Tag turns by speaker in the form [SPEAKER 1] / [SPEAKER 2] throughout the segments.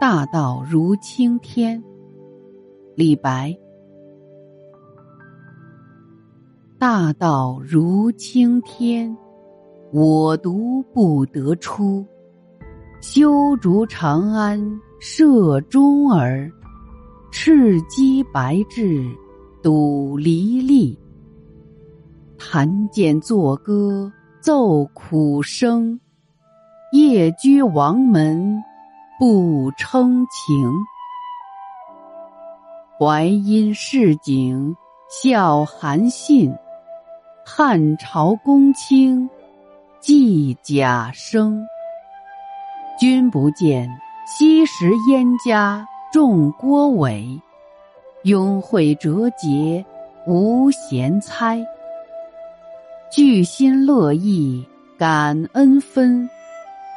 [SPEAKER 1] 大道如青天。李白。大道如青天，我独不得出。修竹长安射中耳，赤鸡白雉笃离离。弹剑作歌奏苦声，夜居王门。不称情，淮阴市井笑韩信，汉朝公卿寄贾生。君不见，昔时燕家重郭伟，拥会折节无闲猜。聚心乐意感恩分，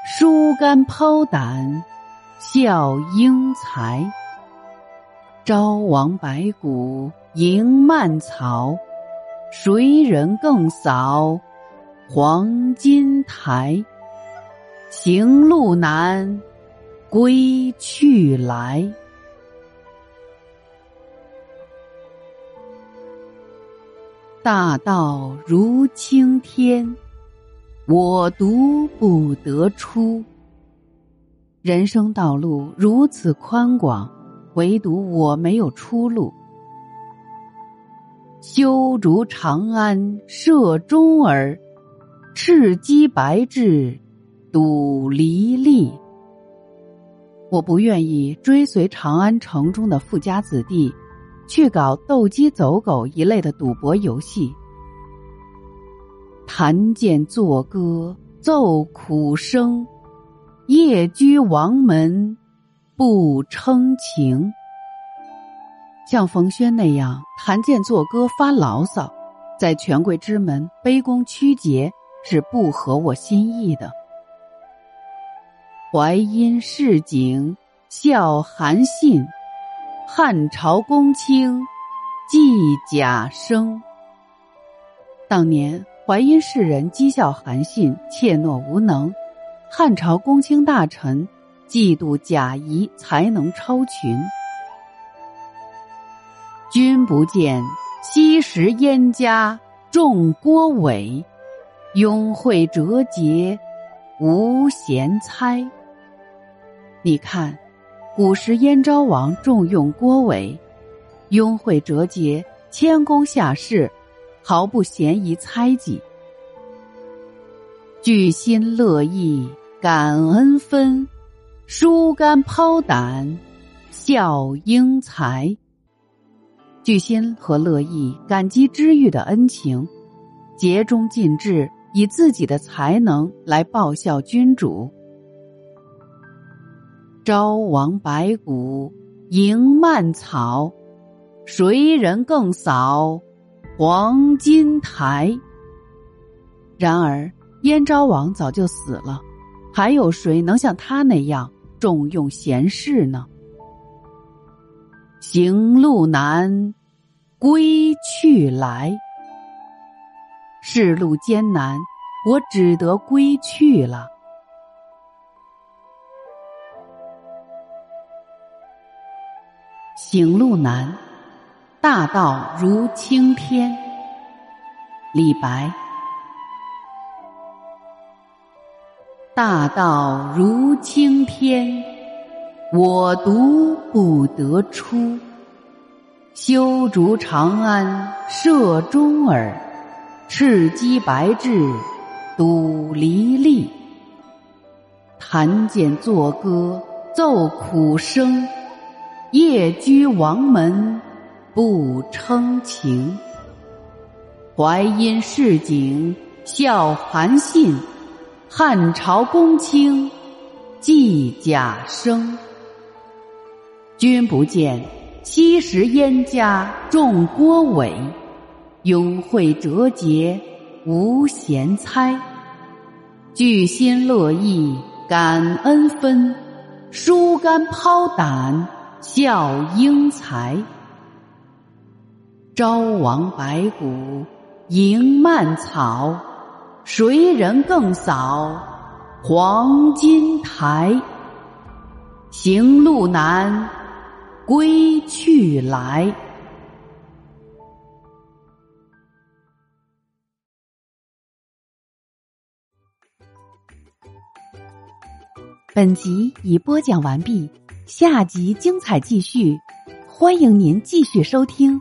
[SPEAKER 1] 疏肝抛胆。笑英才，朝王白骨迎蔓草，谁人更扫黄金台？行路难，归去来。大道如青天，我独不得出。人生道路如此宽广，唯独我没有出路。修竹长安射中儿，赤鸡白雉赌离离。我不愿意追随长安城中的富家子弟，去搞斗鸡走狗一类的赌博游戏。弹剑作歌奏苦声。夜居王门，不称情。像冯轩那样弹剑作歌发牢骚，在权贵之门卑躬屈节，是不合我心意的。淮阴市井笑韩信，汉朝公卿寄贾生。当年淮阴市人讥笑韩信怯懦无能。汉朝公卿大臣嫉妒贾谊才能超群，君不见，昔时燕家重郭伟，拥会折节无闲猜。你看，古时燕昭王重用郭伟，拥会折节，谦恭下士，毫不嫌疑猜忌，聚心乐意。感恩分，疏肝抛胆，笑英才。聚心和乐意感激知遇的恩情，竭忠尽智，以自己的才能来报效君主。朝王白骨迎蔓草，谁人更扫黄金台？然而燕昭王早就死了。还有谁能像他那样重用贤士呢？行路难，归去来。世路艰难，我只得归去了。行路难，大道如青天。李白。大道如青天，我独不得出。修竹长安射中耳，赤鸡白雉赌离离。弹剑作歌奏苦声，夜居王门不称情。淮阴市井笑韩信。汉朝公卿季贾生，君不见，昔时燕家重郭伟，永会折节无闲猜。聚心乐意感恩分，疏肝抛胆效英才。朝王白骨迎蔓草，谁人更扫黄金台？行路难，归去来。本集已播讲完毕，下集精彩继续，欢迎您继续收听。